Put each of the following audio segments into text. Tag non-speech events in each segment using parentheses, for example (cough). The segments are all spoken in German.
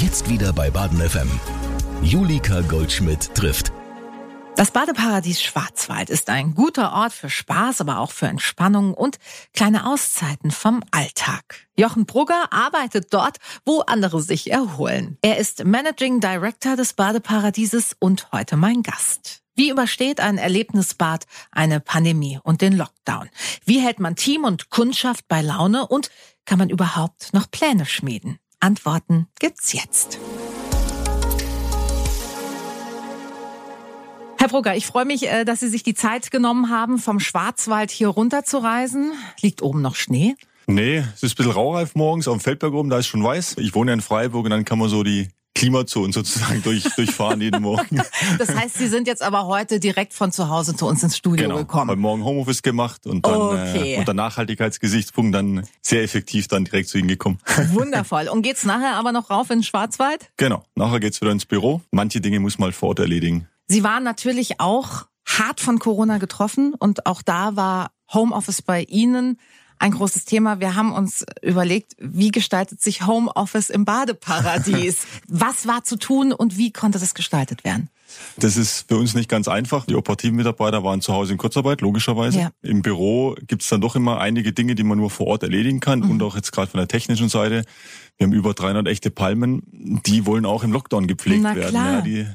Jetzt wieder bei Baden FM. Julika Goldschmidt trifft. Das Badeparadies Schwarzwald ist ein guter Ort für Spaß, aber auch für Entspannung und kleine Auszeiten vom Alltag. Jochen Brugger arbeitet dort, wo andere sich erholen. Er ist Managing Director des Badeparadieses und heute mein Gast. Wie übersteht ein Erlebnisbad eine Pandemie und den Lockdown? Wie hält man Team und Kundschaft bei Laune und kann man überhaupt noch Pläne schmieden? Antworten gibt's jetzt. Herr Brugger, ich freue mich, äh, dass Sie sich die Zeit genommen haben, vom Schwarzwald hier runter zu reisen. Liegt oben noch Schnee? Nee, es ist ein bisschen raureif morgens auf dem Feldberg oben, da ist schon weiß. Ich wohne ja in Freiburg und dann kann man so die Klimazonen sozusagen durch, durchfahren jeden Morgen. (laughs) Das heißt, Sie sind jetzt aber heute direkt von zu Hause zu uns ins Studio genau. gekommen. Heute Morgen Homeoffice gemacht und dann Okay. äh, unter Nachhaltigkeitsgesichtspunkt dann sehr effektiv dann direkt zu Ihnen gekommen. (laughs) Wundervoll. Und geht's nachher aber noch rauf in den Schwarzwald? Genau, nachher geht's wieder ins Büro. Manche Dinge muss man halt vor Ort erledigen. Sie waren natürlich auch hart von Corona getroffen und auch da war Homeoffice bei Ihnen ein großes Thema. Wir haben uns überlegt, wie gestaltet sich Homeoffice im Badeparadies? (laughs) Was war zu tun und wie konnte das gestaltet werden? Das ist für uns nicht ganz einfach. Die operativen Mitarbeiter waren zu Hause in Kurzarbeit, logischerweise. Ja. Im Büro gibt's dann doch immer einige Dinge, die man nur vor Ort erledigen kann Mhm. und auch jetzt gerade von der technischen Seite. Wir haben über 300 echte Palmen, die wollen auch im Lockdown gepflegt Na werden. klar. Ja,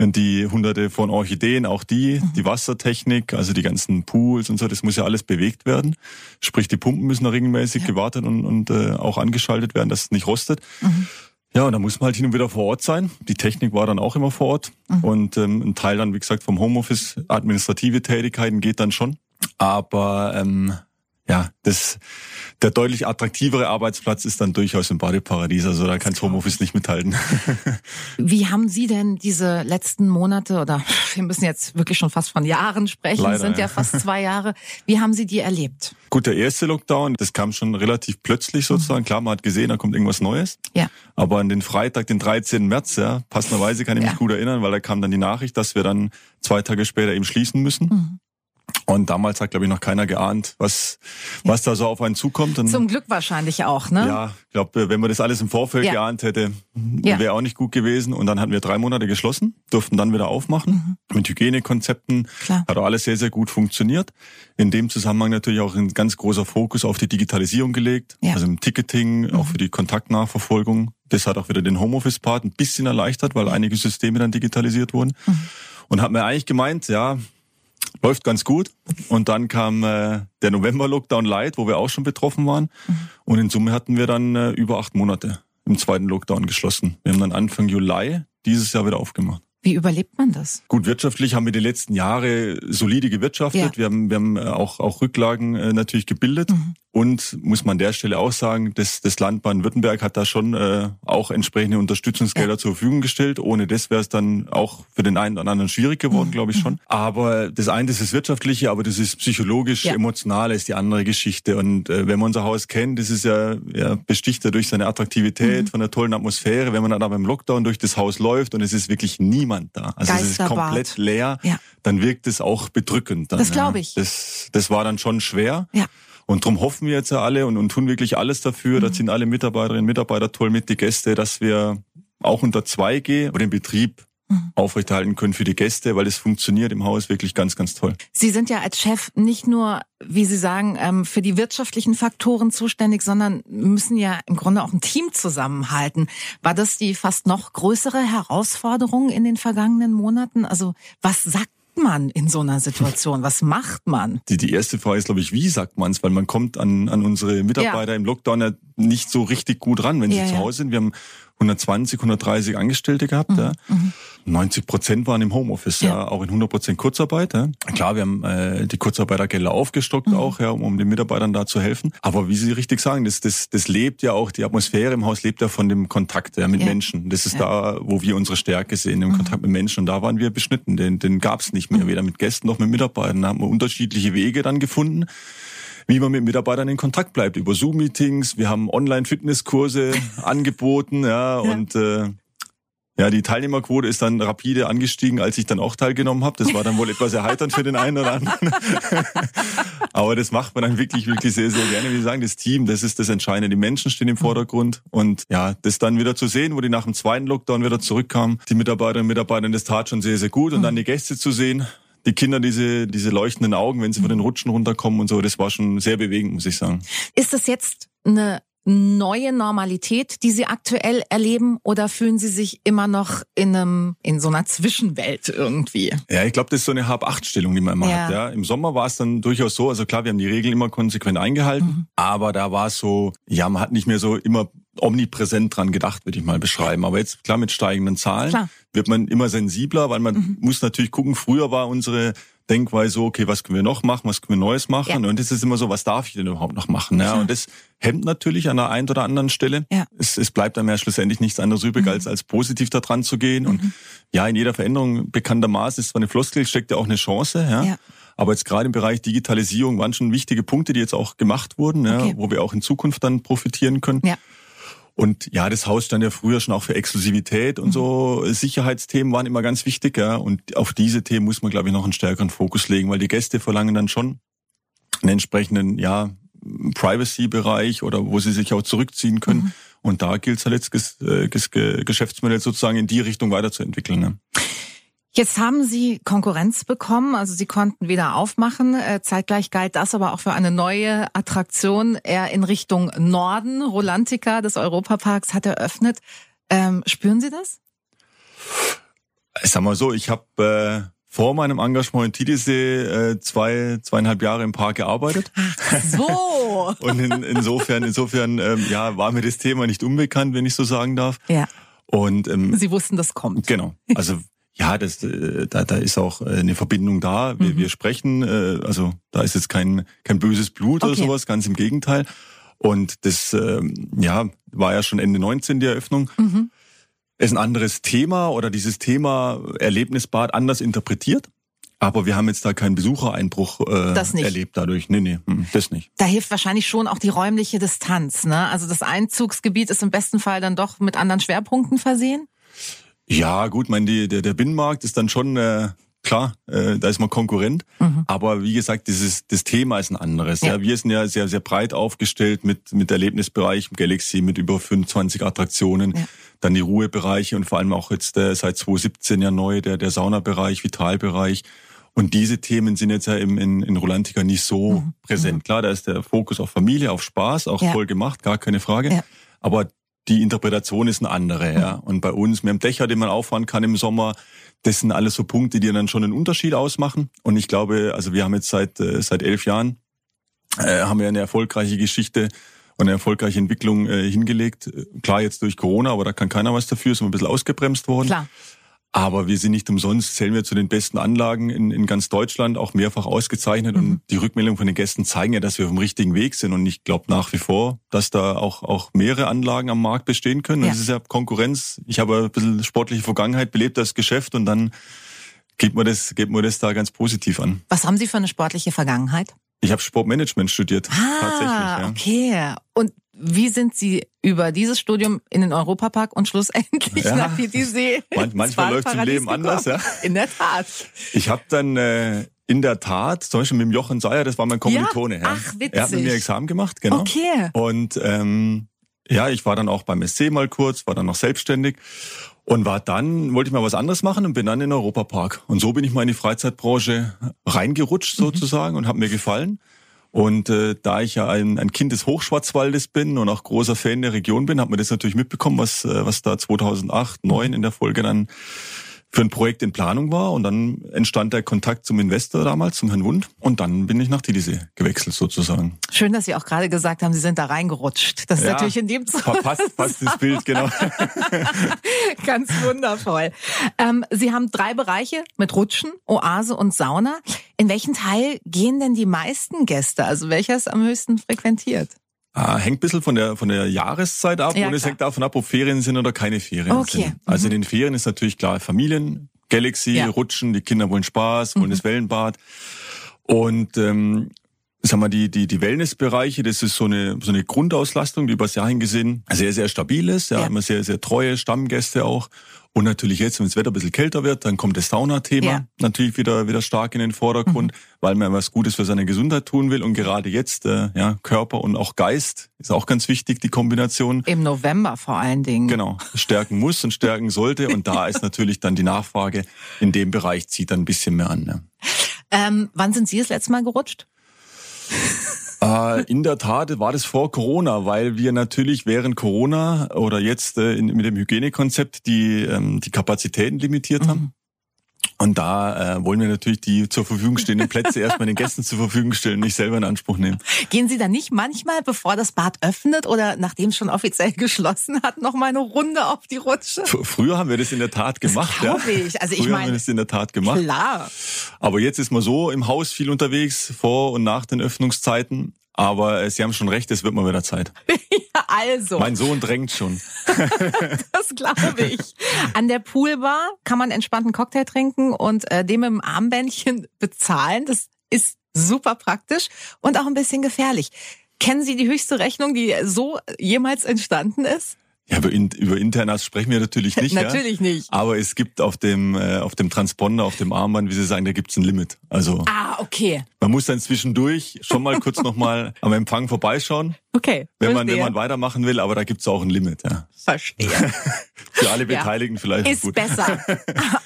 die und die hunderte von Orchideen, auch die, Mhm. die Wassertechnik, also die ganzen Pools und so, das muss ja alles bewegt werden. Sprich, die Pumpen müssen regelmäßig Ja. gewartet und, und äh, auch angeschaltet werden, dass es nicht rostet. Mhm. Ja, und da muss man halt hin und wieder vor Ort sein. Die Technik war dann auch immer vor Ort. Mhm. Und ähm, ein Teil dann, wie gesagt, vom Homeoffice, administrative Tätigkeiten geht dann schon. Aber ähm, ja, das, der deutlich attraktivere Arbeitsplatz ist dann durchaus im Badeparadies. Also da kann Homeoffice nicht mithalten. (laughs) Wie haben Sie denn diese letzten Monate oder (laughs) wir müssen jetzt wirklich schon fast von Jahren sprechen, Leider, sind ja ja. fast zwei (laughs) Jahre. Wie haben Sie die erlebt? Gut, der erste Lockdown, das kam schon relativ plötzlich sozusagen. Klar, man hat gesehen, da kommt irgendwas Neues. Ja. Aber an den Freitag, den 13. März, ja, passenderweise kann ich Ja. mich gut erinnern, weil da kam dann die Nachricht, dass wir dann zwei Tage später eben schließen müssen. Mhm. Und damals hat, glaube ich, noch keiner geahnt, was, was da so auf einen zukommt. Und Zum Glück wahrscheinlich auch, ne? ja, ich glaube, wenn man das alles im Vorfeld Ja. geahnt hätte, Ja. wäre auch nicht gut gewesen. Und dann hatten wir drei Monate geschlossen, durften dann wieder aufmachen mit Hygienekonzepten. Mhm. Klar. Hat auch alles sehr, sehr gut funktioniert. In dem Zusammenhang natürlich auch ein ganz großer Fokus auf die Digitalisierung gelegt. Ja. Mhm. Also im Ticketing, auch für die Kontaktnachverfolgung. Das hat auch wieder den Homeoffice-Part ein bisschen erleichtert, weil einige Systeme dann digitalisiert wurden. Mhm. Und hat mir eigentlich gemeint, ja, läuft ganz gut. Und dann kam äh, der November-Lockdown Light, wo wir auch schon betroffen waren. Und in Summe hatten wir dann äh, über acht Monate im zweiten Lockdown geschlossen. Wir haben dann Anfang Juli dieses Jahr wieder aufgemacht. Wie überlebt man das? Gut, wirtschaftlich haben wir die letzten Jahre solide gewirtschaftet. Ja. Wir haben, wir haben äh, auch, auch Rücklagen äh, natürlich gebildet. Mhm. Und muss man an der Stelle auch sagen, das, das Land Baden-Württemberg hat da schon äh, auch entsprechende Unterstützungsgelder zur Verfügung gestellt. Ohne das wäre es dann auch für den einen oder anderen schwierig geworden, Mhm. glaube ich schon. Aber das eine, das ist wirtschaftliche, aber das ist psychologisch, Ja. emotional ist die andere Geschichte. Und äh, wenn man unser Haus kennt, das ist ja, ja besticht ja durch seine Attraktivität, Mhm. von der tollen Atmosphäre. Wenn man dann aber im Lockdown durch das Haus läuft und es ist wirklich niemand da, also es ist komplett leer, Ja. dann wirkt es auch bedrückend. Dann, Das glaube ich. Das, das war dann schon schwer. Ja. Und drum hoffen wir jetzt ja alle und, und tun wirklich alles dafür. Mhm. Da sind alle Mitarbeiterinnen und Mitarbeiter toll mit, die Gäste, dass wir auch unter 2G den Betrieb Mhm. aufrechterhalten können für die Gäste, weil es funktioniert im Haus wirklich ganz, ganz toll. Sie sind ja als Chef nicht nur, wie Sie sagen, ähm, für die wirtschaftlichen Faktoren zuständig, sondern müssen ja im Grunde auch ein Team zusammenhalten. War das die fast noch größere Herausforderung in den vergangenen Monaten? Also was sagt man in so einer Situation? Was macht man? Die, die erste Frage ist, glaube ich, wie sagt man es? Weil man kommt an, an unsere Mitarbeiter im Lockdown ja nicht so richtig gut ran, wenn sie Ja, zu ja. Hause sind. Wir haben 120, 130 Angestellte gehabt. Ja. 90 Prozent waren im Homeoffice, ja. Mhm, Ja. auch in 100 Prozent Kurzarbeit. Ja. Klar, wir haben äh, die Kurzarbeitergelder aufgestockt Mhm. auch, ja, um, um den Mitarbeitern da zu helfen. Aber wie Sie richtig sagen, das, das, das lebt ja auch, die Atmosphäre im Haus lebt ja von dem Kontakt ja, mit Ja. Menschen. Das ist da, wo wir unsere Stärke sehen, im Mhm. Kontakt mit Menschen. Und da waren wir beschnitten. Den, den gab es nicht mehr, weder mit Gästen noch mit Mitarbeitern. Da haben wir unterschiedliche Wege dann gefunden wie man mit Mitarbeitern in Kontakt bleibt über Zoom-Meetings. Wir haben Online-Fitnesskurse (laughs) angeboten, ja, und äh, Ja, die Teilnehmerquote ist dann rapide angestiegen, als ich dann auch teilgenommen habe. Das war dann wohl (laughs) etwas erheiternd für den einen oder anderen. (laughs) Aber das macht man dann wirklich, wirklich sehr, sehr gerne. Wie Sie sagen, das Team, das ist das Entscheidende. Die Menschen stehen im Vordergrund. Und ja, das dann wieder zu sehen, wo die nach dem zweiten Lockdown wieder zurückkamen, die Mitarbeiterinnen und Mitarbeiter, das tat schon sehr, sehr gut. Und dann die Gäste zu sehen, die Kinder diese, diese leuchtenden Augen, wenn sie von den Rutschen runterkommen und so, das war schon sehr bewegend, muss ich sagen. Ist das jetzt eine neue Normalität, die Sie aktuell erleben, oder fühlen Sie sich immer noch in einem in so einer Zwischenwelt irgendwie? Ja, ich glaube, das ist so eine Hab-Acht-Stellung, die man immer Ja. hat. Ja, im Sommer war es dann durchaus so. Also klar, wir haben die Regeln immer konsequent eingehalten, Mhm. aber da war es so, ja, man hat nicht mehr so immer omnipräsent dran gedacht, würde ich mal beschreiben. Aber jetzt klar mit steigenden Zahlen Klar. Mhm. wird man immer sensibler, weil man muss natürlich gucken. Früher war unsere Denkweise so, okay, was können wir noch machen, was können wir Neues machen? Ja. Und es ist immer so, was darf ich denn überhaupt noch machen? Ja, und das hemmt natürlich an der einen oder anderen Stelle. Ja. Mhm. Es, es bleibt einem ja schlussendlich nichts anderes übrig, als, als positiv da dran zu gehen. Und ja, in jeder Veränderung bekanntermaßen ist zwar eine Floskel, steckt ja auch eine Chance. Ja. Ja. Aber jetzt gerade im Bereich Digitalisierung waren schon wichtige Punkte, die jetzt auch gemacht wurden, ja, Okay. wo wir auch in Zukunft dann profitieren können. Ja. Und ja, das Haus stand ja früher schon auch für Exklusivität und so. Sicherheitsthemen waren immer ganz wichtig, ja. Und auf diese Themen muss man, glaube ich, noch einen stärkeren Fokus legen, weil die Gäste verlangen dann schon einen entsprechenden, ja, Privacy-Bereich oder wo sie sich auch zurückziehen können. Und da gilt es halt jetzt, das äh, Geschäftsmodell sozusagen in die Richtung weiterzuentwickeln. Ne? Jetzt haben Sie Konkurrenz bekommen, also Sie konnten wieder aufmachen. Äh, Zeitgleich galt das aber auch für eine neue Attraktion eher in Richtung Norden. Rolantica des Europaparks hat eröffnet. Ähm, spüren Sie das? Ich sag mal so, ich habe äh, vor meinem Engagement in Titisee äh, zwei, zweieinhalb Jahre im Park gearbeitet. So. (laughs) Und in, insofern, insofern ähm, ja, war mir das Thema nicht unbekannt, wenn ich so sagen darf. ja, Und ähm, Sie wussten, das kommt. genau, also ja, das, äh, da, da ist auch äh, eine Verbindung da. Wir, wir sprechen, äh, also da ist jetzt kein, kein böses Blut oder Okay. sowas, ganz im Gegenteil. Und das ähm, ja, war ja schon Ende 19 die Eröffnung. Mhm. Ist ein anderes Thema oder dieses Thema Erlebnisbad anders interpretiert. Aber wir haben jetzt da keinen Besuchereinbruch äh, erlebt dadurch. Nee, nee, hm, das nicht. Da hilft wahrscheinlich schon auch die räumliche Distanz. Ne? Also das Einzugsgebiet ist im besten Fall dann doch mit anderen Schwerpunkten versehen. Ja, gut, mein, die, der, der Binnenmarkt ist dann schon äh, klar, äh, da ist man Konkurrent. Aber wie gesagt, dieses das Thema ist ein anderes. Ja. Ja. wir sind ja sehr sehr breit aufgestellt mit mit Erlebnisbereich Galaxy mit über 25 Attraktionen, Ja. dann die Ruhebereiche und vor allem auch jetzt äh, seit 2017 ja neu der der Saunabereich, Vitalbereich. Und diese Themen sind jetzt ja im, in, in Rolantica nicht so präsent. Klar, da ist der Fokus auf Familie, auf Spaß, auch Ja. voll gemacht, gar keine Frage. Ja. Aber die Interpretation ist eine andere, ja. Und bei uns, wir haben Dächer, die man auffahren kann im Sommer. Das sind alles so Punkte, die dann schon einen Unterschied ausmachen. Und ich glaube, also wir haben jetzt seit, äh, seit elf Jahren, äh, haben wir eine erfolgreiche Geschichte und eine erfolgreiche Entwicklung äh, hingelegt. Klar, jetzt durch Corona, aber da kann keiner was dafür, wir ein bisschen ausgebremst worden. Klar. Aber wir sind nicht umsonst, zählen wir zu den besten Anlagen in, in ganz Deutschland, auch mehrfach ausgezeichnet. Und die Rückmeldungen von den Gästen zeigen ja, dass wir auf dem richtigen Weg sind. Und ich glaube nach wie vor, dass da auch, auch mehrere Anlagen am Markt bestehen können. Ja. Das ist ja Konkurrenz. Ich habe ein bisschen sportliche Vergangenheit, belebt das Geschäft und dann geht man das, geht man das da ganz positiv an. Was haben Sie für eine sportliche Vergangenheit? Ich habe Sportmanagement studiert. tatsächlich. Ah, Ja. okay. Und wie sind Sie über dieses Studium in den Europapark und schlussendlich Ja. nach Titisee? Man- manchmal läuft's im Leben anders, gekommen? In der Tat. Ich habe dann äh, in der Tat, zum Beispiel mit dem Jochen Seyer, das war mein Kommilitone. Ja? Ach, witzig. Er hat mit mir Examen gemacht, genau. Okay. Und ähm, ja, ich war dann auch beim SC mal kurz, war dann noch selbstständig und war dann, wollte ich mal was anderes machen und bin dann in den Europapark. Und so bin ich mal in die Freizeitbranche reingerutscht Mhm. sozusagen und habe mir gefallen. Und äh, da ich ja ein, ein Kind des Hochschwarzwaldes bin und auch großer Fan der Region bin, hat man das natürlich mitbekommen, was, äh, was da 2008, 2009 in der Folge dann für ein Projekt in Planung war. Und dann entstand der Kontakt zum Investor damals, zum Herrn Wund. Und dann bin ich nach Titisee gewechselt sozusagen. Schön, dass Sie auch gerade gesagt haben, Sie sind da reingerutscht. Das ist Ja. natürlich in dem Passt, passt ins Bild, genau. (laughs) Ganz wundervoll. Ähm, Sie haben drei Bereiche mit Rutschen, Oase und Sauna. In welchen Teil gehen denn die meisten Gäste? Also welcher ist am höchsten frequentiert? Ah, hängt ein bisschen von der, von der Jahreszeit ab Ja, und es klar. hängt davon ab, ob Ferien sind oder keine Ferien Okay. sind. Also in den Ferien ist natürlich klar Familien, Galaxy, Ja. Rutschen, die Kinder wollen Spaß, wollen das Wellenbad. Und ähm, sagen wir, die, die, die Wellnessbereiche, das ist so eine, so eine Grundauslastung, die übers Jahr hingesehen sehr, sehr stabil ist. Ja, ja. immer sehr, sehr treue Stammgäste auch. Und natürlich jetzt, wenn das Wetter ein bisschen kälter wird, dann kommt das Sauna-Thema ja. natürlich wieder, wieder stark in den Vordergrund, mhm. weil man was Gutes für seine Gesundheit tun will. Und gerade jetzt, äh, ja, Körper und auch Geist ist auch ganz wichtig, die Kombination. Im November vor allen Dingen. Genau, stärken muss und stärken sollte. Und da ist natürlich dann die Nachfrage in dem Bereich zieht dann ein bisschen mehr an. Ne? (laughs) Ähm, wann sind Sie das letzte Mal gerutscht? (laughs) Äh, in der Tat war das vor Corona, weil wir natürlich während Corona oder jetzt äh, mit dem Hygienekonzept die, ähm, die Kapazitäten limitiert haben. Und da äh, wollen wir natürlich die zur Verfügung stehenden Plätze (laughs) erstmal den Gästen zur Verfügung stellen, nicht selber in Anspruch nehmen. Gehen Sie dann nicht manchmal, bevor das Bad öffnet oder nachdem es schon offiziell (laughs) geschlossen hat, noch mal eine Runde auf die Rutsche? Früher haben wir das in der Tat gemacht. Das ja. ich. Also Früher ich meine, haben wir das in der Tat gemacht. Klar. Aber jetzt ist man so im Haus viel unterwegs, vor und nach den Öffnungszeiten. Aber äh, Sie haben schon recht, es wird mal wieder Zeit. (laughs) ja, also. Mein Sohn drängt schon. (laughs) das glaube ich. An der Poolbar kann man entspannten Cocktail trinken und äh, dem im Armbändchen bezahlen. Das ist super praktisch und auch ein bisschen gefährlich. Kennen Sie die höchste Rechnung, die so jemals entstanden ist? Ja, über, über Internas sprechen wir natürlich nicht. (laughs) natürlich ja. nicht. Aber es gibt auf dem, äh, auf dem Transponder, auf dem Armband, wie Sie sagen, da gibt's ein Limit. Also ah, okay. Man muss dann zwischendurch schon mal kurz nochmal (laughs) am Empfang vorbeischauen. Okay. Wenn man, wenn man weitermachen will, aber da gibt's auch ein Limit, ja. Verstehe. (laughs) Für alle Beteiligten ja. vielleicht. Ist gut. besser.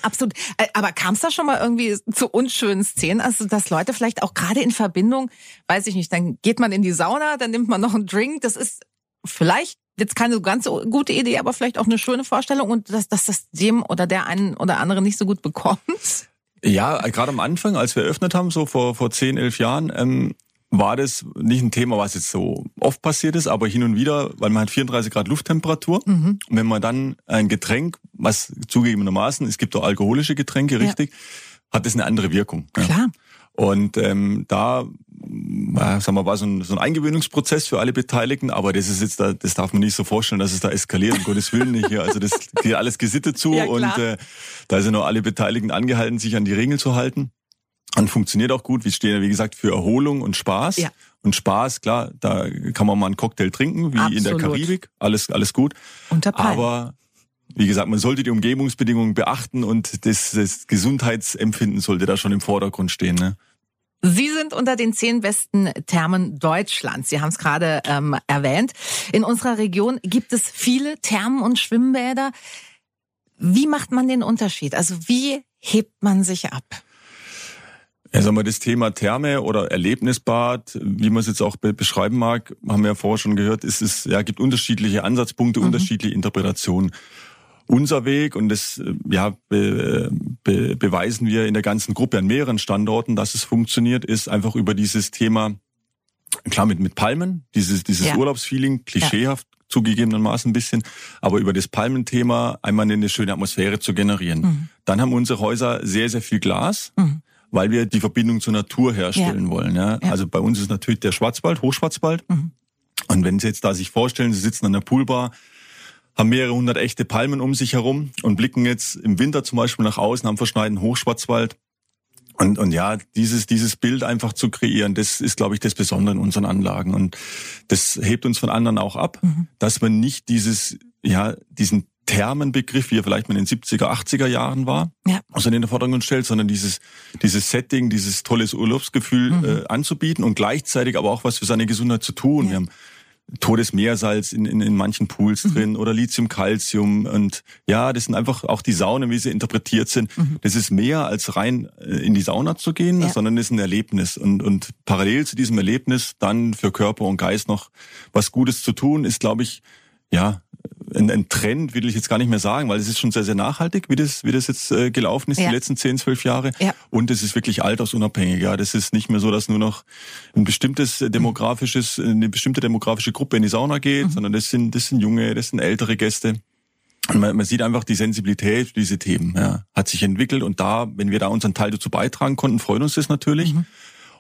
Absolut. Äh, aber kam es da schon mal irgendwie zu unschönen Szenen? Also, dass Leute vielleicht auch gerade in Verbindung, weiß ich nicht, dann geht man in die Sauna, dann nimmt man noch einen Drink. Das ist vielleicht jetzt keine ganz gute Idee, aber vielleicht auch eine schöne Vorstellung und dass, dass das dem oder der einen oder andere nicht so gut bekommt. Ja, gerade am Anfang, als wir eröffnet haben, so vor, vor zehn, elf Jahren, ähm, war das nicht ein Thema, was jetzt so oft passiert ist, aber hin und wieder, weil man hat 34 Grad Lufttemperatur. Mhm. Und wenn man dann ein Getränk, was zugegebenermaßen, es gibt auch alkoholische Getränke, richtig, ja. hat das eine andere Wirkung. Klar. Ja. Und ähm, da sagen wir, war so ein, so ein Eingewöhnungsprozess für alle Beteiligten, aber das ist jetzt da, das darf man nicht so vorstellen, dass es da eskaliert, um (laughs) Gottes Willen nicht hier. Also das geht alles gesittet zu ja, und äh, da sind auch alle Beteiligten angehalten, sich an die Regeln zu halten. Und funktioniert auch gut. Wir stehen ja, wie gesagt, für Erholung und Spaß. Ja. Und Spaß, klar, da kann man mal einen Cocktail trinken, wie Absolut. in der Karibik. Alles, alles gut. Unter Aber wie gesagt, man sollte die Umgebungsbedingungen beachten und das, das Gesundheitsempfinden sollte da schon im Vordergrund stehen. Ne? Sie sind unter den zehn besten Thermen Deutschlands. Sie haben es gerade ähm, erwähnt. In unserer Region gibt es viele Thermen und Schwimmbäder. Wie macht man den Unterschied? Also wie hebt man sich ab? Ja, sagen wir, das Thema Therme oder Erlebnisbad, wie man es jetzt auch be beschreiben mag, haben wir ja vorher schon gehört, ist es, ja, gibt unterschiedliche Ansatzpunkte, mhm. unterschiedliche Interpretationen unser Weg und das ja, be, be, beweisen wir in der ganzen Gruppe an mehreren Standorten, dass es funktioniert, ist einfach über dieses Thema, klar mit, mit Palmen, dieses, dieses ja. Urlaubsfeeling, klischeehaft ja. zugegebenermaßen ein bisschen, aber über das Palmenthema einmal eine schöne Atmosphäre zu generieren. Mhm. Dann haben unsere Häuser sehr, sehr viel Glas. Mhm. Weil wir die Verbindung zur Natur herstellen ja. wollen. Ja? Also bei uns ist natürlich der Schwarzwald, Hochschwarzwald. Mhm. Und wenn Sie jetzt da sich vorstellen, Sie sitzen an der Poolbar, haben mehrere hundert echte Palmen um sich herum und blicken jetzt im Winter zum Beispiel nach außen am verschneiten Hochschwarzwald. Und, und ja, dieses, dieses Bild einfach zu kreieren, das ist, glaube ich, das Besondere in unseren Anlagen. Und das hebt uns von anderen auch ab, mhm. dass man nicht dieses, ja, diesen Thermenbegriff, wie er vielleicht mal in den 70er, 80er Jahren war, ja. also in den Vordergrund stellt, sondern dieses, dieses Setting, dieses tolles Urlaubsgefühl mhm. äh, anzubieten und gleichzeitig aber auch was für seine Gesundheit zu tun. Ja. Wir haben Todesmeersalz in, in, in manchen Pools mhm. drin oder Lithium, Calcium und ja, das sind einfach auch die Saunen, wie sie interpretiert sind. Mhm. Das ist mehr als rein äh, in die Sauna zu gehen, ja. sondern das ist ein Erlebnis und und parallel zu diesem Erlebnis dann für Körper und Geist noch was Gutes zu tun, ist glaube ich ja ein, ein Trend, will ich jetzt gar nicht mehr sagen, weil es ist schon sehr, sehr nachhaltig, wie das, wie das jetzt äh, gelaufen ist, ja. die letzten 10, 12 Jahre. Ja. Und es ist wirklich altersunabhängig. Ja, das ist nicht mehr so, dass nur noch ein bestimmtes demografisches, eine bestimmte demografische Gruppe in die Sauna geht, mhm. sondern das sind, das sind junge, das sind ältere Gäste. Und man, man sieht einfach die Sensibilität für diese Themen, ja, hat sich entwickelt und da, wenn wir da unseren Teil dazu beitragen konnten, freut uns das natürlich. Mhm.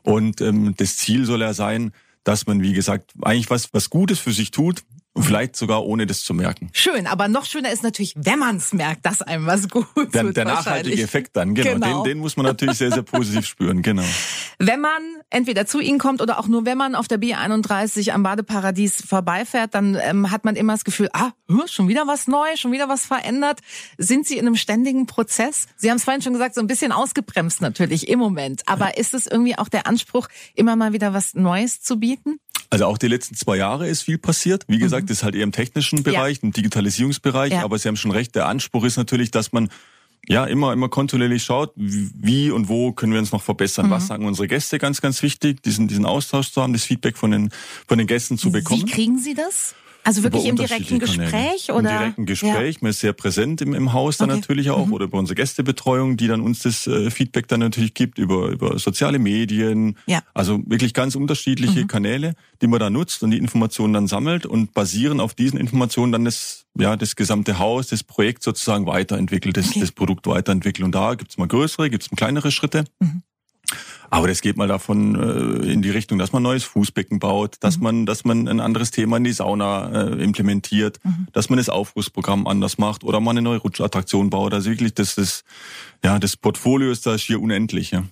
Und ähm, das Ziel soll ja sein, dass man, wie gesagt, eigentlich was, was Gutes für sich tut, vielleicht sogar ohne das zu merken. Schön, aber noch schöner ist natürlich, wenn man es merkt, dass einem was gut Der, tut der nachhaltige. Effekt dann, genau. Genau. Den, den muss man natürlich sehr, sehr positiv spüren, genau. Wenn man entweder zu Ihnen kommt oder auch nur wenn man auf der B31 am Badeparadies vorbeifährt, dann ähm, hat man immer das Gefühl, ah, hm, schon wieder was Neues, schon wieder was verändert. Sind Sie in einem ständigen Prozess? Sie haben es vorhin schon gesagt, so ein bisschen ausgebremst natürlich im Moment. Aber ist es irgendwie auch der Anspruch, immer mal wieder was Neues zu bieten? Also auch die letzten zwei Jahre ist viel passiert. Wie gesagt, das ist halt eher im technischen Bereich, im Digitalisierungsbereich. Ja. Aber Sie haben schon recht, der Anspruch ist natürlich, dass man ja immer, immer kontinuierlich schaut, wie und wo können wir uns noch verbessern. Was sagen unsere Gäste ganz, ganz wichtig, diesen, diesen Austausch zu haben, das Feedback von den, von den Gästen zu bekommen. Wie kriegen Sie das? Also wirklich im direkten. Gespräch oder? Im direkten Gespräch, man ist sehr präsent im, im Haus dann Okay. Mhm. natürlich auch oder über unsere Gästebetreuung, die dann uns das äh, Feedback dann natürlich gibt über über soziale Medien. Ja. Mhm. Also wirklich ganz unterschiedliche Kanäle, die man da nutzt und die Informationen dann sammelt und basieren auf diesen Informationen dann das ja das gesamte Haus, das Projekt sozusagen weiterentwickelt, das, Okay. das Produkt weiterentwickelt. Und da gibt's mal größere, gibt's mal kleinere Schritte. Mhm. Aber das geht mal davon äh, in die Richtung, dass man neues Fußbecken baut, dass man, dass man ein anderes Thema in die Sauna äh, implementiert, dass man das Aufgussprogramm anders macht oder man eine neue Rutschattraktion baut. Also wirklich, das ist ja das Portfolio ist da schier unendlich. Ja.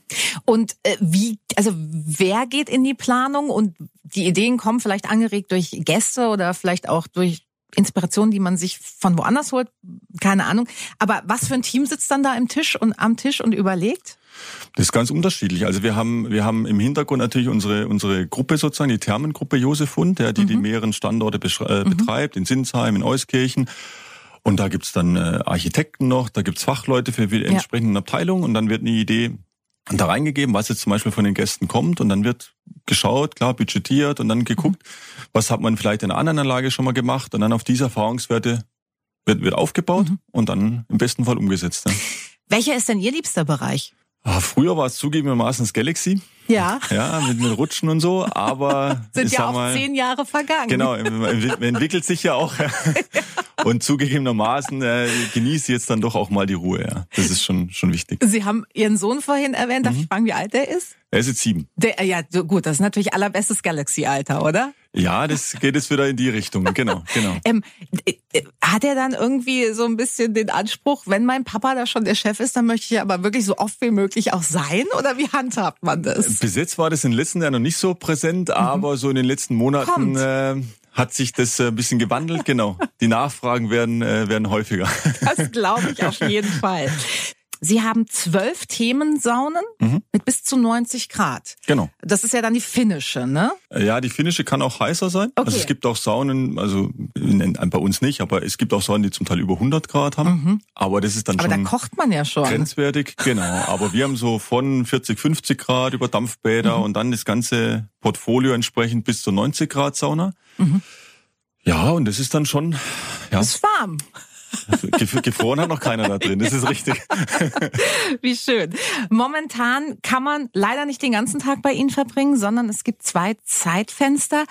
Und äh, wie, also wer geht in die Planung und die Ideen kommen vielleicht angeregt durch Gäste oder vielleicht auch durch Inspirationen, die man sich von woanders holt, keine Ahnung. Aber was für ein Team sitzt dann da im Tisch und am Tisch und überlegt? Das ist ganz unterschiedlich. Also wir haben, wir haben im Hintergrund natürlich unsere, unsere Gruppe sozusagen, die Thermengruppe Josef Hund, der, die die mehreren Standorte äh, betreibt, in Sinsheim, in Euskirchen. Und da gibt's dann äh, Architekten noch, da gibt's Fachleute für die entsprechenden Abteilungen und dann wird eine Idee da reingegeben, was jetzt zum Beispiel von den Gästen kommt und dann wird geschaut, klar, budgetiert und dann geguckt, was hat man vielleicht in einer anderen Anlage schon mal gemacht und dann auf diese Erfahrungswerte wird, wird aufgebaut und dann im besten Fall umgesetzt. Ja. (laughs) Welcher ist denn Ihr liebster Bereich? Ah, früher war es zugegebenermaßen das Galaxy. Ja. Ja, mit, mit Rutschen und so, aber (laughs) Sind ja auch mal, zehn Jahre vergangen. Genau, man entwickelt sich ja auch. (laughs) Und zugegebenermaßen äh, genießt jetzt dann doch auch mal die Ruhe. Ja, das ist schon schon wichtig. Sie haben Ihren Sohn vorhin erwähnt. Darf ich fragen, wie alt der ist? Er ist jetzt sieben. Der, äh, ja, so gut, das ist natürlich allerbestes Galaxy-Alter, oder? Ja, das geht jetzt wieder in die Richtung. Genau, genau. (laughs) Ähm, äh, äh, hat er dann irgendwie so ein bisschen den Anspruch, wenn mein Papa da schon der Chef ist, dann möchte ich aber wirklich so oft wie möglich auch sein? Oder wie handhabt man das? Bis jetzt war das in den letzten Jahren noch nicht so präsent, aber so in den letzten Monaten äh, hat sich das äh, ein bisschen gewandelt. Genau, (laughs) die Nachfragen werden äh, werden häufiger. Das glaube ich auf jeden Fall. Sie haben zwölf Themensaunen mit bis zu 90 Grad. Genau. Das ist ja dann die finnische, ne? Ja, die finnische kann auch heißer sein. Okay. Also es gibt auch Saunen, also bei uns nicht, aber es gibt auch Saunen, die zum Teil über 100 Grad haben. Aber das ist dann Aber da schon kocht man ja schon. grenzwertig. Genau. Aber wir haben so von 40, 50 Grad über Dampfbäder Mhm. und dann das ganze Portfolio entsprechend bis zu 90 Grad Sauna. Ja, und das ist dann schon, ja, Ist warm. Gef- gefroren hat noch keiner da drin. Das ist richtig. (laughs) Wie schön. Momentan kann man leider nicht den ganzen Tag bei Ihnen verbringen, sondern es gibt zwei Zeitfenster.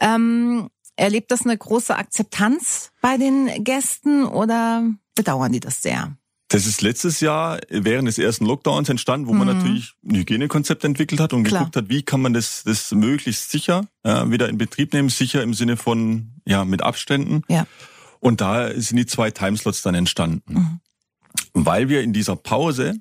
Ähm, erlebt das eine große Akzeptanz bei den Gästen oder bedauern die das sehr? Das ist letztes Jahr während des ersten Lockdowns entstanden, wo man natürlich ein Hygienekonzept entwickelt hat und Mhm. Klar. geguckt hat, wie kann man das, das möglichst sicher äh, wieder in Betrieb nehmen, sicher im Sinne von ja mit Abständen. Ja. Und da sind die zwei Timeslots dann entstanden. Mhm. Weil wir in dieser Pause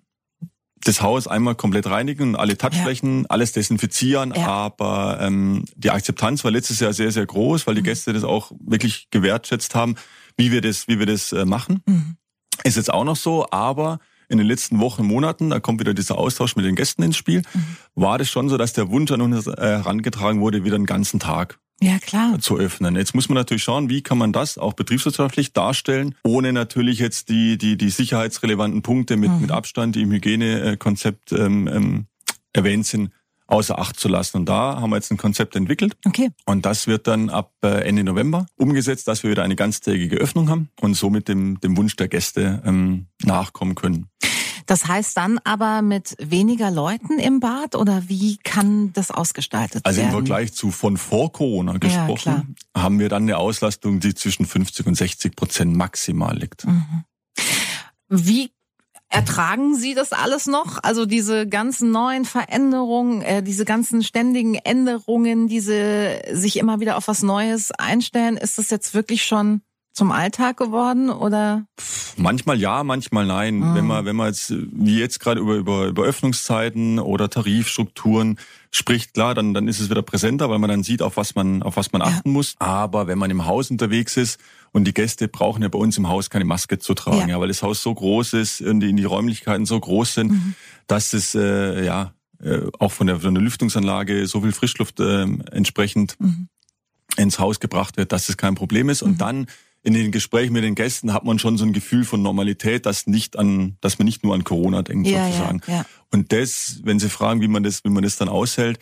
das Haus einmal komplett reinigen, alle Touchflächen, alles desinfizieren, Ja. aber ähm, die Akzeptanz war letztes Jahr sehr, sehr groß, weil die Mhm. Gäste das auch wirklich gewertschätzt haben, wie wir das, wie wir das äh, machen. Mhm. Ist jetzt auch noch so, aber in den letzten Wochen, Monaten, da kommt wieder dieser Austausch mit den Gästen ins Spiel, Mhm. war das schon so, dass der Wunsch an uns äh, herangetragen wurde, wieder einen ganzen Tag Ja, klar. zu öffnen. Jetzt muss man natürlich schauen, wie kann man das auch betriebswirtschaftlich darstellen, ohne natürlich jetzt die, die, die sicherheitsrelevanten Punkte mit, Mhm. mit Abstand, die im Hygienekonzept ähm, ähm, erwähnt sind, außer Acht zu lassen. Und da haben wir jetzt ein Konzept entwickelt Okay. und das wird dann ab äh, Ende November umgesetzt, dass wir wieder eine ganztägige Öffnung haben und somit dem, dem Wunsch der Gäste ähm, nachkommen können. Das heißt dann aber mit weniger Leuten im Bad oder wie kann das ausgestaltet Also im werden? Vergleich zu von vor Corona gesprochen, haben wir dann eine Auslastung, die zwischen 50 und 60 Prozent maximal liegt. Mhm. Wie Ertragen Sie das alles noch? Also diese ganzen neuen Veränderungen, äh, diese ganzen ständigen Änderungen, diese sich immer wieder auf was Neues einstellen, ist das jetzt wirklich schon zum Alltag geworden oder? Manchmal ja, manchmal nein. Mhm. Wenn man wenn man jetzt wie jetzt gerade über über über Öffnungszeiten oder Tarifstrukturen spricht, klar, dann dann ist es wieder präsenter, weil man dann sieht, auf was man auf was man ja. achten muss. Aber wenn man im Haus unterwegs ist und die Gäste brauchen ja bei uns im Haus keine Maske zu tragen, ja, ja weil das Haus so groß ist und die, die Räumlichkeiten so groß sind, mhm. dass es äh, ja äh, auch von der, von der Lüftungsanlage so viel Frischluft äh, entsprechend mhm. ins Haus gebracht wird, dass es kein Problem ist. Und mhm. dann in den Gesprächen mit den Gästen hat man schon so ein Gefühl von Normalität, dass nicht an, dass man nicht nur an Corona denkt ja, sozusagen. Ja, ja. Und das, wenn Sie fragen, wie man das, wie man das dann aushält,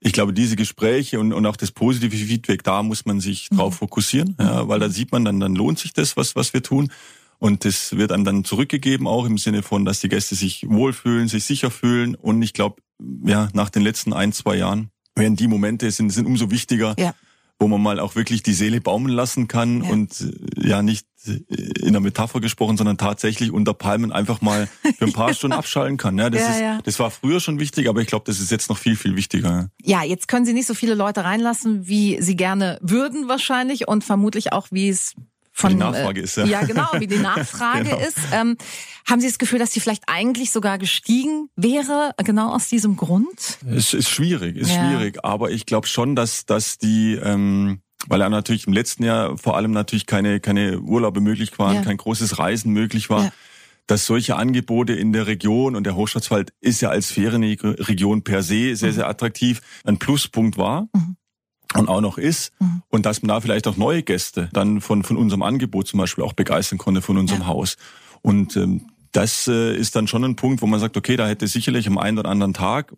ich glaube, diese Gespräche und, und auch das positive Feedback, da muss man sich mhm. drauf fokussieren, ja, weil da sieht man dann, dann lohnt sich das, was, was wir tun. Und das wird einem dann zurückgegeben, auch im Sinne von, dass die Gäste sich wohlfühlen, sich sicher fühlen. Und ich glaube, ja, nach den letzten ein, zwei Jahren werden die Momente sind, sind umso wichtiger, ja wo man mal auch wirklich die Seele baumeln lassen kann ja. und äh, ja nicht in der Metapher gesprochen, sondern tatsächlich unter Palmen einfach mal für ein paar (laughs) Stunden abschalten kann. Ja, das, ja, ist, ja. das war früher schon wichtig, aber ich glaube, das ist jetzt noch viel, viel wichtiger. Ja, jetzt können Sie nicht so viele Leute reinlassen, wie Sie gerne würden wahrscheinlich und vermutlich auch, wie es von, die Nachfrage äh, ist, ja. Ja, genau, wie die Nachfrage (laughs) genau. ist. Ähm, haben Sie das Gefühl, dass die vielleicht eigentlich sogar gestiegen wäre, genau aus diesem Grund? Es ist schwierig, ist ja. schwierig, aber ich glaube schon, dass, dass die, ähm, weil ja natürlich im letzten Jahr vor allem natürlich keine, keine Urlaube möglich waren, ja. kein großes Reisen möglich war. Dass solche Angebote in der Region und der Hochschwarzwald ist ja als Ferienregion per se sehr, sehr attraktiv, ein Pluspunkt war. Mhm und auch noch ist mhm. und dass man da vielleicht auch neue Gäste dann von von unserem Angebot zum Beispiel auch begeistern konnte von unserem ja. Haus und ähm, das äh, ist dann schon ein Punkt, wo man sagt, okay, da hätte sicherlich am einen oder anderen Tag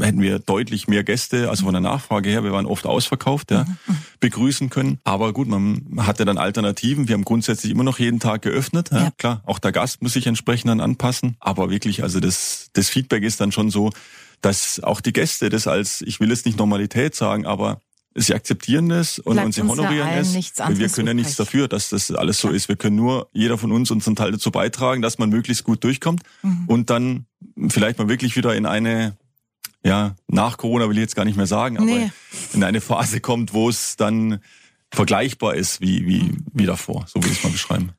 hätten wir deutlich mehr Gäste, also von der Nachfrage her, wir waren oft ausverkauft, ja, mhm. mhm. begrüßen können. Aber gut, man hatte dann Alternativen. Wir haben grundsätzlich immer noch jeden Tag geöffnet. Ja. ja. Klar, auch der Gast muss sich entsprechend dann anpassen. Aber wirklich, also das, das Feedback ist dann schon so, dass auch die Gäste das als, ich will es nicht Normalität sagen, aber sie akzeptieren das und, und sie honorieren es. Wir können ja nichts dafür, dass das alles so ist. Wir können nur jeder von uns unseren Teil dazu beitragen, dass man möglichst gut durchkommt mhm. und dann vielleicht mal wirklich wieder in eine ja, nach Corona will ich jetzt gar nicht mehr sagen, aber nee. in eine Phase kommt, wo es dann vergleichbar ist wie, wie, wie davor. So will ich es mal beschreiben.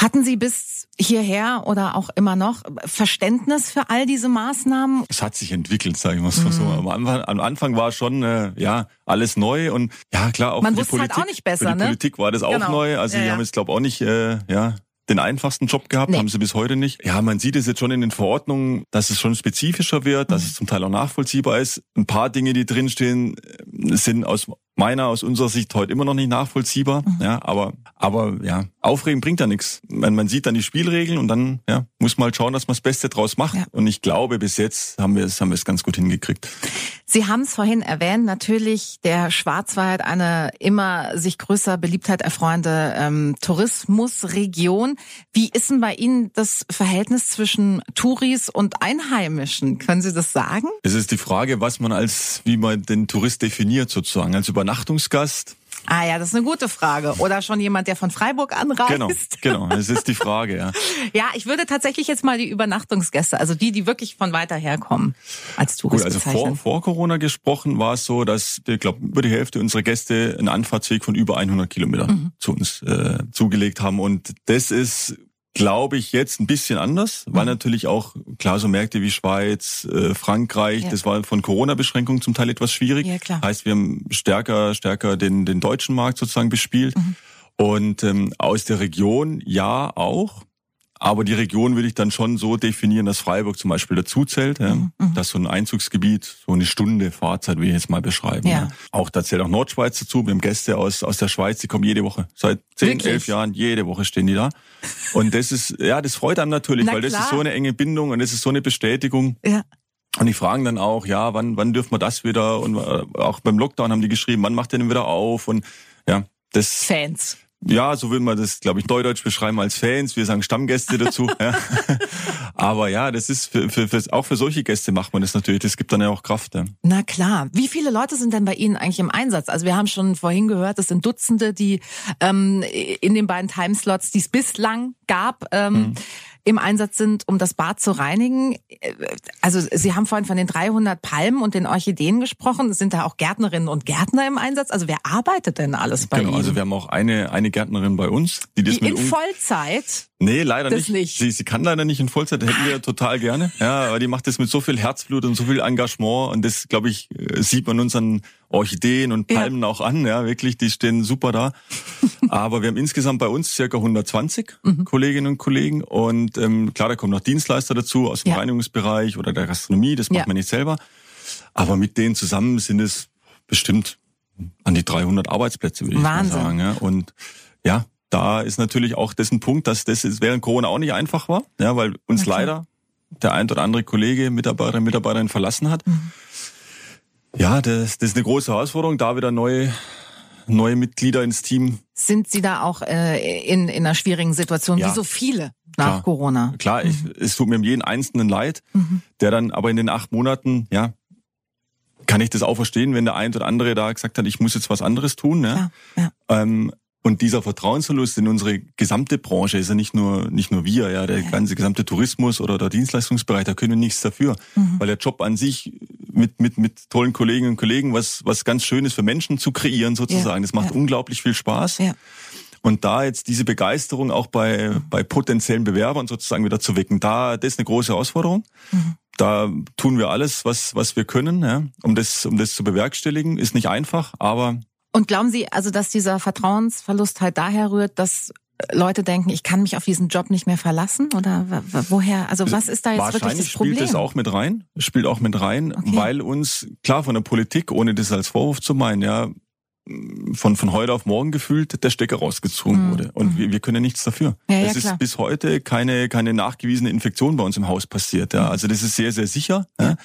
Hatten Sie bis hierher oder auch immer noch Verständnis für all diese Maßnahmen? Es hat sich entwickelt, sage ich mal so. Mhm. Am, Anfang, am Anfang war schon äh, ja alles neu und ja klar auch Man für die Politik, halt auch nicht besser, für die ne? Politik war das auch genau. neu. Also ja, die ja. haben jetzt glaube auch nicht äh, ja den einfachsten Job gehabt, nee. haben sie bis heute nicht. Ja, man sieht es jetzt schon in den Verordnungen, dass es schon spezifischer wird, dass mhm. es zum Teil auch nachvollziehbar ist. Ein paar Dinge, die drinstehen, sind aus meiner, aus unserer Sicht heute immer noch nicht nachvollziehbar. Mhm. Ja, aber, aber ja, aufregen bringt ja nichts. Man, man sieht dann die Spielregeln und dann ja, muss man halt schauen, dass man das Beste draus macht. Ja. Und ich glaube, bis jetzt haben wir es, haben wir es ganz gut hingekriegt. Sie haben es vorhin erwähnt, natürlich der Schwarzwald eine immer sich größer Beliebtheit erfreuende ähm, Tourismusregion. Wie ist denn bei Ihnen das Verhältnis zwischen Touris und Einheimischen? Können Sie das sagen? Es ist die Frage, was man als, wie man den Tourist definiert sozusagen. Als Übernachtungsgast Ah ja, das ist eine gute Frage. Oder schon jemand, der von Freiburg anreist. Genau, genau. Das ist die Frage, ja. (laughs) ja, ich würde tatsächlich jetzt mal die Übernachtungsgäste, also die, die wirklich von weiter herkommen, als Touristen Gut, also vor, vor Corona gesprochen war es so, dass, ich glaube, über die Hälfte unserer Gäste einen Anfahrtsweg von über 100 Kilometern mhm. zu uns äh, zugelegt haben. Und das ist glaube ich, jetzt ein bisschen anders, weil mhm. natürlich auch, klar, so Märkte wie Schweiz, äh, Frankreich, ja. das war von Corona-Beschränkungen zum Teil etwas schwierig. Ja, klar. Heißt, wir haben stärker, stärker den, den deutschen Markt sozusagen bespielt. Mhm. Und ähm, aus der Region ja auch. Aber die Region will ich dann schon so definieren, dass Freiburg zum Beispiel dazu zählt. Ja? Mhm, mhm. Das ist so ein Einzugsgebiet, so eine Stunde Fahrzeit, will ich jetzt mal beschreiben. Ja. ja. Auch da zählt auch Nordschweiz dazu. Wir haben Gäste aus, aus der Schweiz, die kommen jede Woche. Seit zehn, Wirklich? elf Jahren, jede Woche stehen die da. Und das ist, ja, das freut einem natürlich, Na weil klar. das ist so eine enge Bindung und das ist so eine Bestätigung. Ja. Und die fragen dann auch, ja, wann, wann dürfen wir das wieder? Und äh, auch beim Lockdown haben die geschrieben, wann macht ihr denn wieder auf? Und ja, das. Fans ja, so will man das, glaube ich, neudeutsch beschreiben als Fans. Wir sagen Stammgäste dazu. (laughs) ja. Aber ja, das ist für, für, für, auch für solche Gäste macht man das natürlich. Das gibt dann ja auch Kraft. Ja. Na klar. Wie viele Leute sind denn bei Ihnen eigentlich im Einsatz? Also wir haben schon vorhin gehört, es sind Dutzende, die ähm, in den beiden Timeslots, die es bislang gab. Ähm, mhm. Im Einsatz sind, um das Bad zu reinigen. Äh, also Sie haben vorhin von den 300 Palmen und den Orchideen gesprochen. Sind da auch Gärtnerinnen und Gärtner im Einsatz? Also wer arbeitet denn alles bei genau, Ihnen? also wir haben auch eine, eine Gärtnerin bei uns, die das Die mit in um- Vollzeit? Nee, leider nicht. nicht. Sie, sie kann leider nicht in Vollzeit, hätten wir total gerne. Ja, aber die macht das mit so viel Herzblut und so viel Engagement und das, glaube ich, äh, sieht man unseren Orchideen und Ja. Palmen auch an. Ja, wirklich, die stehen super da. Aber wir haben insgesamt bei uns circa 120 Mhm. Kolleginnen und Kollegen und ähm, klar, da kommen noch Dienstleister dazu aus dem Ja. Reinigungsbereich oder der Gastronomie. Das macht Ja. man nicht selber. Aber mit denen zusammen sind es bestimmt an die 300 Arbeitsplätze, würde ich mal Wahnsinn. sagen. Ja. Und ja, da ist natürlich auch das ein Punkt, dass das während Corona auch nicht einfach war, ja, weil uns klar. leider der ein oder andere Kollege, Mitarbeiter, Mitarbeiterin verlassen hat. Mhm. Ja, das, das ist eine große Herausforderung, da wieder neue, neue Mitglieder ins Team. Sind Sie da auch äh, in, in einer schwierigen Situation, Ja. wie so viele nach Klar. Corona? Klar, ich, es tut mir um jeden Einzelnen leid, Mhm. der dann aber in den acht Monaten, ja, kann ich das auch verstehen, wenn der ein oder andere da gesagt hat, ich muss jetzt was anderes tun. Ja? Ja, ja. Ähm, und dieser Vertrauensverlust in unsere gesamte Branche ist ja nicht nur nicht nur wir, ja, der ganze gesamte Tourismus oder der Dienstleistungsbereich, da können wir nichts dafür, Mhm. weil der Job an sich mit mit mit tollen Kolleginnen und Kollegen was was ganz Schönes für Menschen zu kreieren sozusagen, das macht ja. unglaublich viel Spaß. Ja. Und da jetzt diese Begeisterung auch bei bei potenziellen Bewerbern sozusagen wieder zu wecken, da das ist eine große Herausforderung. Mhm. Da tun wir alles, was was wir können, ja, um das um das zu bewerkstelligen, ist nicht einfach, aber Und glauben Sie also, dass dieser Vertrauensverlust halt daher rührt, dass Leute denken, ich kann mich auf diesen Job nicht mehr verlassen? Oder woher? Also was ist da jetzt wirklich das Problem? spielt das auch mit rein, spielt auch mit rein, Okay. weil uns klar von der Politik, ohne das als Vorwurf zu meinen, ja, von von heute auf morgen gefühlt der Stecker rausgezogen Mhm. wurde und wir, wir können ja nichts dafür. Ja, ja, es ist klar. bis heute keine keine nachgewiesene Infektion bei uns im Haus passiert. Ja, also das ist sehr sehr sicher. Ja.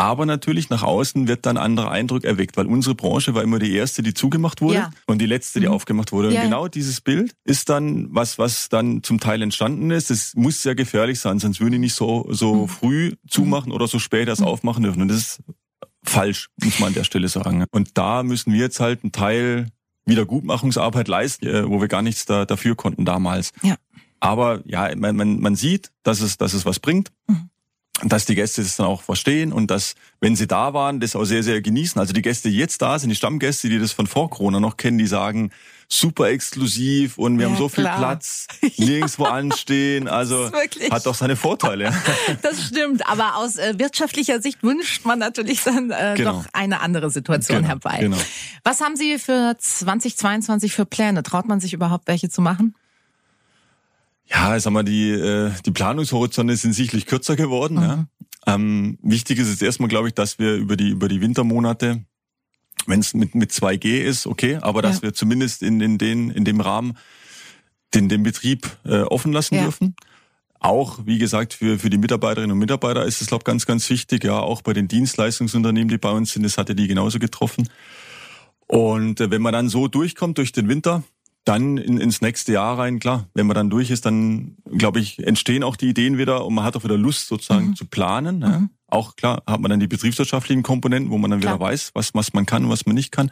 Aber natürlich nach außen wird dann ein anderer Eindruck erweckt, weil unsere Branche war immer die erste, die zugemacht wurde Ja. und die letzte, die Mhm. aufgemacht wurde. Und Ja, ja. genau dieses Bild ist dann was, was dann zum Teil entstanden ist. Es muss sehr gefährlich sein, sonst würde ich nicht so, so Mhm. früh zumachen oder so spät erst aufmachen dürfen. Und das ist falsch, muss man an der Stelle sagen. Und da müssen wir jetzt halt einen Teil Wiedergutmachungsarbeit leisten, äh, wo wir gar nichts da, dafür konnten damals. Ja. Aber ja, man, man, man sieht, dass es, dass es was bringt. Mhm. Dass die Gäste das dann auch verstehen und dass, wenn sie da waren, das auch sehr, sehr genießen. Also die Gäste, die jetzt da sind, die Stammgäste, die das von vor Corona noch kennen, die sagen, super exklusiv und wir Ja, haben so viel klar. Platz, (laughs) nirgendwo anstehen. Also hat doch seine Vorteile. (laughs) Das stimmt, aber aus äh, wirtschaftlicher Sicht wünscht man natürlich dann äh, Genau. doch eine andere Situation Genau, herbei. genau. Was haben Sie für 2022 für Pläne? Traut man sich überhaupt welche zu machen? Ja, ich sag mal, die, äh, die Planungshorizonte sind sicherlich kürzer geworden. Mhm. Ja. Ähm, wichtig ist jetzt erstmal, glaube ich, dass wir über die, über die Wintermonate, wenn es mit, mit 2G ist, okay, aber dass Ja. wir zumindest in, in, den, in dem Rahmen den, den Betrieb äh, offen lassen Ja. dürfen. Auch, wie gesagt, für, für die Mitarbeiterinnen und Mitarbeiter ist es, glaube ich, ganz, ganz wichtig. Ja, auch bei den Dienstleistungsunternehmen, die bei uns sind, das hatte die genauso getroffen. Und äh, wenn man dann so durchkommt durch den Winter, dann in, ins nächste Jahr rein, klar, wenn man dann durch ist, dann glaube ich, entstehen auch die Ideen wieder und man hat auch wieder Lust sozusagen Mhm. zu planen. Ja. Auch klar hat man dann die betriebswirtschaftlichen Komponenten, wo man dann Klar. wieder weiß, was, was man kann und was man nicht kann.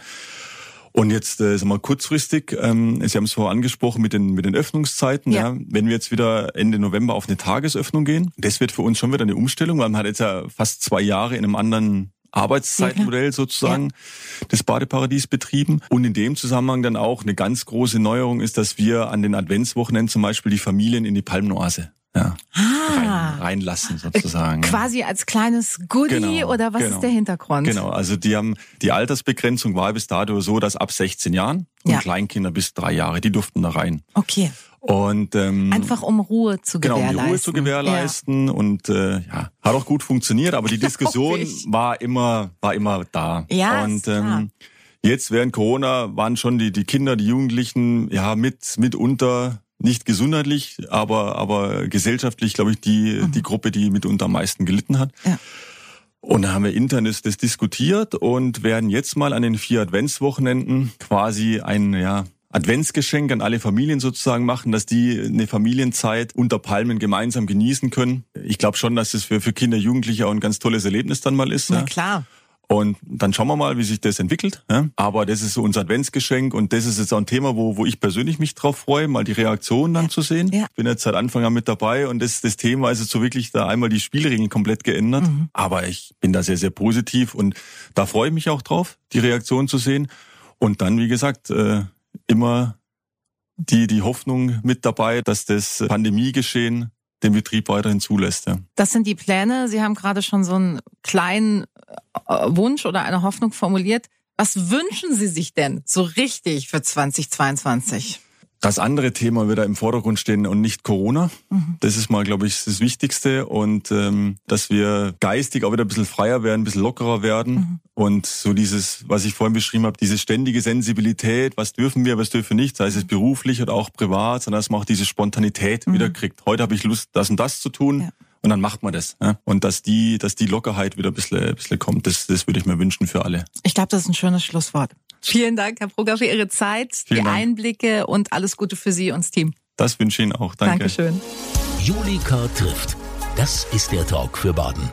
Und jetzt, äh, sagen wir mal, kurzfristig, ähm, Sie haben es vorher angesprochen mit den, mit den Öffnungszeiten. Ja. Ja. Wenn wir jetzt wieder Ende November auf eine Tagesöffnung gehen, das wird für uns schon wieder eine Umstellung, weil man hat jetzt ja fast zwei Jahre in einem anderen Arbeitszeitmodell sozusagen des Badeparadies betrieben. Und in dem Zusammenhang dann auch eine ganz große Neuerung ist, dass wir an den Adventswochenenden zum Beispiel die Familien in die Palmnoase ja, rein, Ah, reinlassen sozusagen. ja. quasi als kleines Goodie Genau, oder was genau. ist der Hintergrund? Genau, also die haben die Altersbegrenzung war bis dato so, dass ab 16 Jahren und Ja. Kleinkinder bis drei Jahre, die durften da rein. Okay, Und ähm, einfach um Ruhe zu genau, um gewährleisten. Ruhe zu gewährleisten und äh, ja, hat auch gut funktioniert, aber die (laughs) Diskussion war immer war immer da. Ja, und ähm, jetzt während Corona waren schon die die Kinder, die Jugendlichen ja mit mitunter nicht gesundheitlich, aber aber gesellschaftlich, glaube ich, die die Gruppe, die mitunter am meisten gelitten hat. Mhm. Ja. Und da haben wir intern das, das diskutiert und werden jetzt mal an den vier Adventswochenenden quasi ein ja, Adventsgeschenk an alle Familien sozusagen machen, dass die eine Familienzeit unter Palmen gemeinsam genießen können. Ich glaube schon, dass das für, für Kinder, Jugendliche auch ein ganz tolles Erlebnis dann mal ist. Na Ja. klar. Und dann schauen wir mal, wie sich das entwickelt. Ja? Aber das ist so unser Adventsgeschenk und das ist jetzt auch ein Thema, wo, wo ich persönlich mich drauf freue, mal die Reaktion dann ja. zu sehen. Ja. Ich bin jetzt seit Anfang an mit dabei und das, das Thema ist jetzt so wirklich da einmal die Spielregeln komplett geändert. Mhm. Aber ich bin da sehr, sehr positiv und da freue ich mich auch drauf, die Reaktion zu sehen. Und dann, wie gesagt, äh, immer die, die Hoffnung mit dabei, dass das Pandemiegeschehen den Betrieb weiterhin zulässt. Ja. Das sind die Pläne. Sie haben gerade schon so einen kleinen äh, Wunsch oder eine Hoffnung formuliert. Was wünschen Sie sich denn so richtig für 2022? Das andere Thema wieder im Vordergrund stehen und nicht Corona. Mhm. Das ist mal, glaube ich, das Wichtigste. Und ähm, dass wir geistig auch wieder ein bisschen freier werden, ein bisschen lockerer werden. Mhm. Und so dieses, was ich vorhin beschrieben habe, diese ständige Sensibilität, was dürfen wir, was dürfen wir nicht, sei es beruflich oder auch privat, sondern dass man auch diese Spontanität mhm. wieder kriegt. Heute habe ich Lust, das und das zu tun. Ja. Und dann macht man das. Ja? Und dass die, dass die Lockerheit wieder ein bisschen, ein bisschen kommt, das, das würde ich mir wünschen für alle. Ich glaube, das ist ein schönes Schlusswort. Vielen Dank, Herr Brugger, für Ihre Zeit, Vielen die Dank. Einblicke und alles Gute für Sie und das Team. Das wünsche ich Ihnen auch. Danke. Dankeschön. Julika trifft. Das ist der Talk für Baden.